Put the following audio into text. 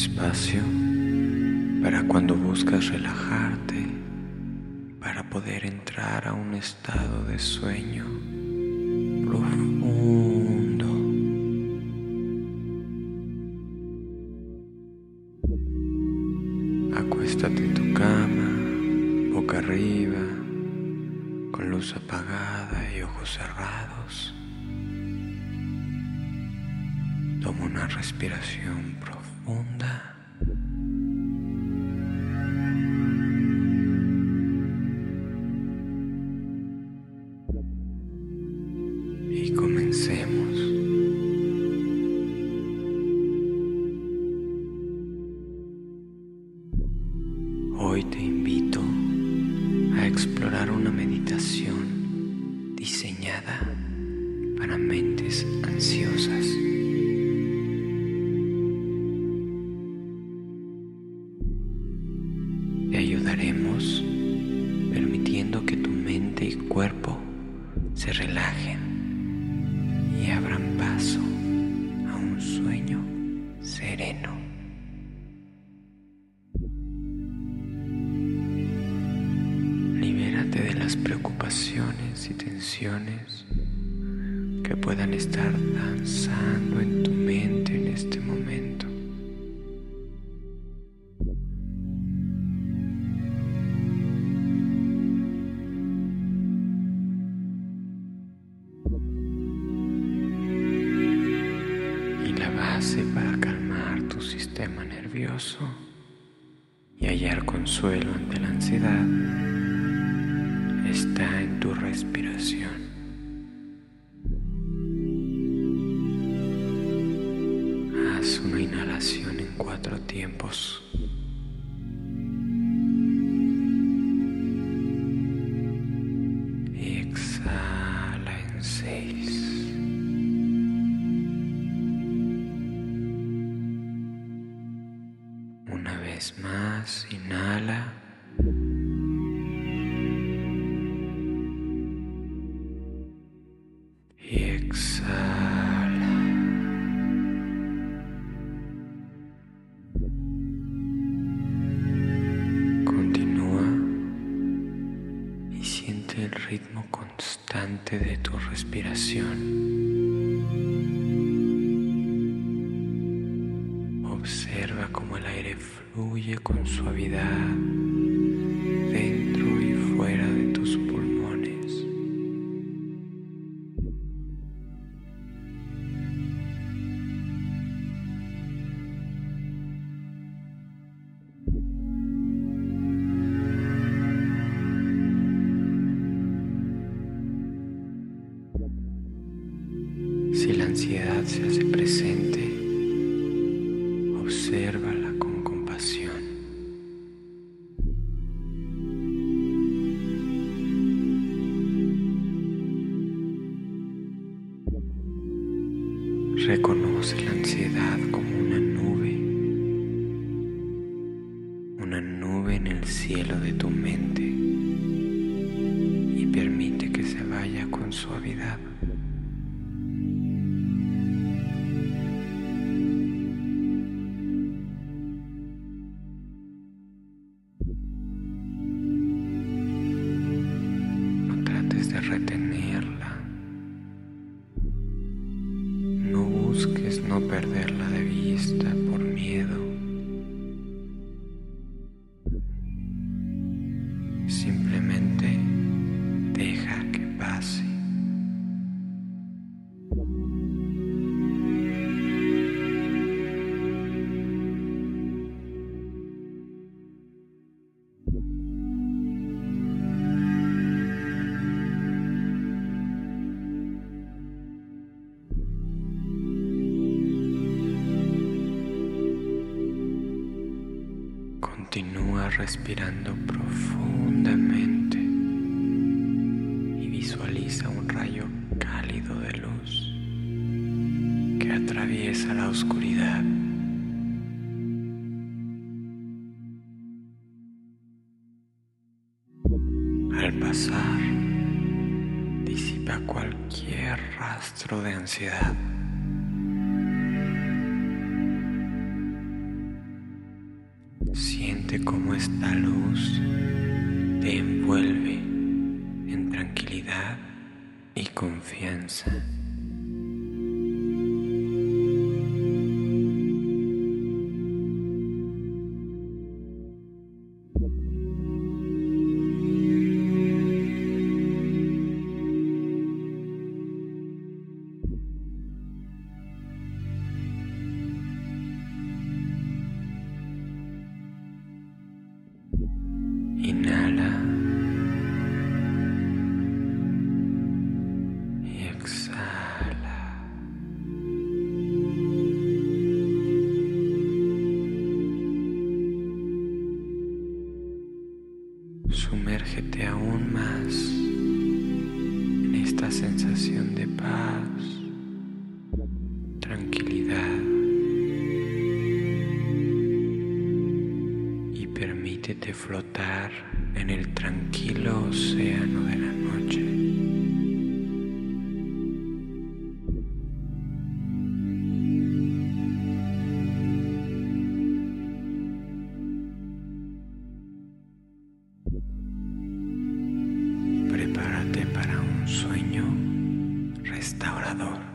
espacio para cuando buscas relajarte, para poder entrar a un estado de sueño profundo. Acuéstate en tu cama, boca arriba, con luz apagada y ojos cerrados. Toma una respiración profunda. Y comencemos. Hoy te invito a explorar una meditación diseñada para mentes ansiosas. Relajen y abran paso a un sueño sereno. Libérate de las preocupaciones y tensiones que puedan estar danzando en tu mente en este momento. Y hallar consuelo ante la ansiedad está en tu respiración. Haz una inhalación en cuatro tiempos. Vez más, inhala. Y exhala. Continúa y siente el ritmo constante de tu respiración. Observa cómo el aire fluye con suavidad dentro y fuera de tus pulmones. Si la ansiedad se hace presente, obsérvala con compasión. Reconoce la ansiedad como una nube, una nube en el cielo de tu mente y permite que se vaya con suavidad. Respirando profundamente y visualiza un rayo cálido de luz que atraviesa la oscuridad. Al pasar, disipa cualquier rastro de ansiedad. Siente cómo esta luz te envuelve en tranquilidad y confianza. Sumérgete aún más en esta sensación de paz, tranquilidad y permítete flotar en el tranquilo océano de la noche. Buenas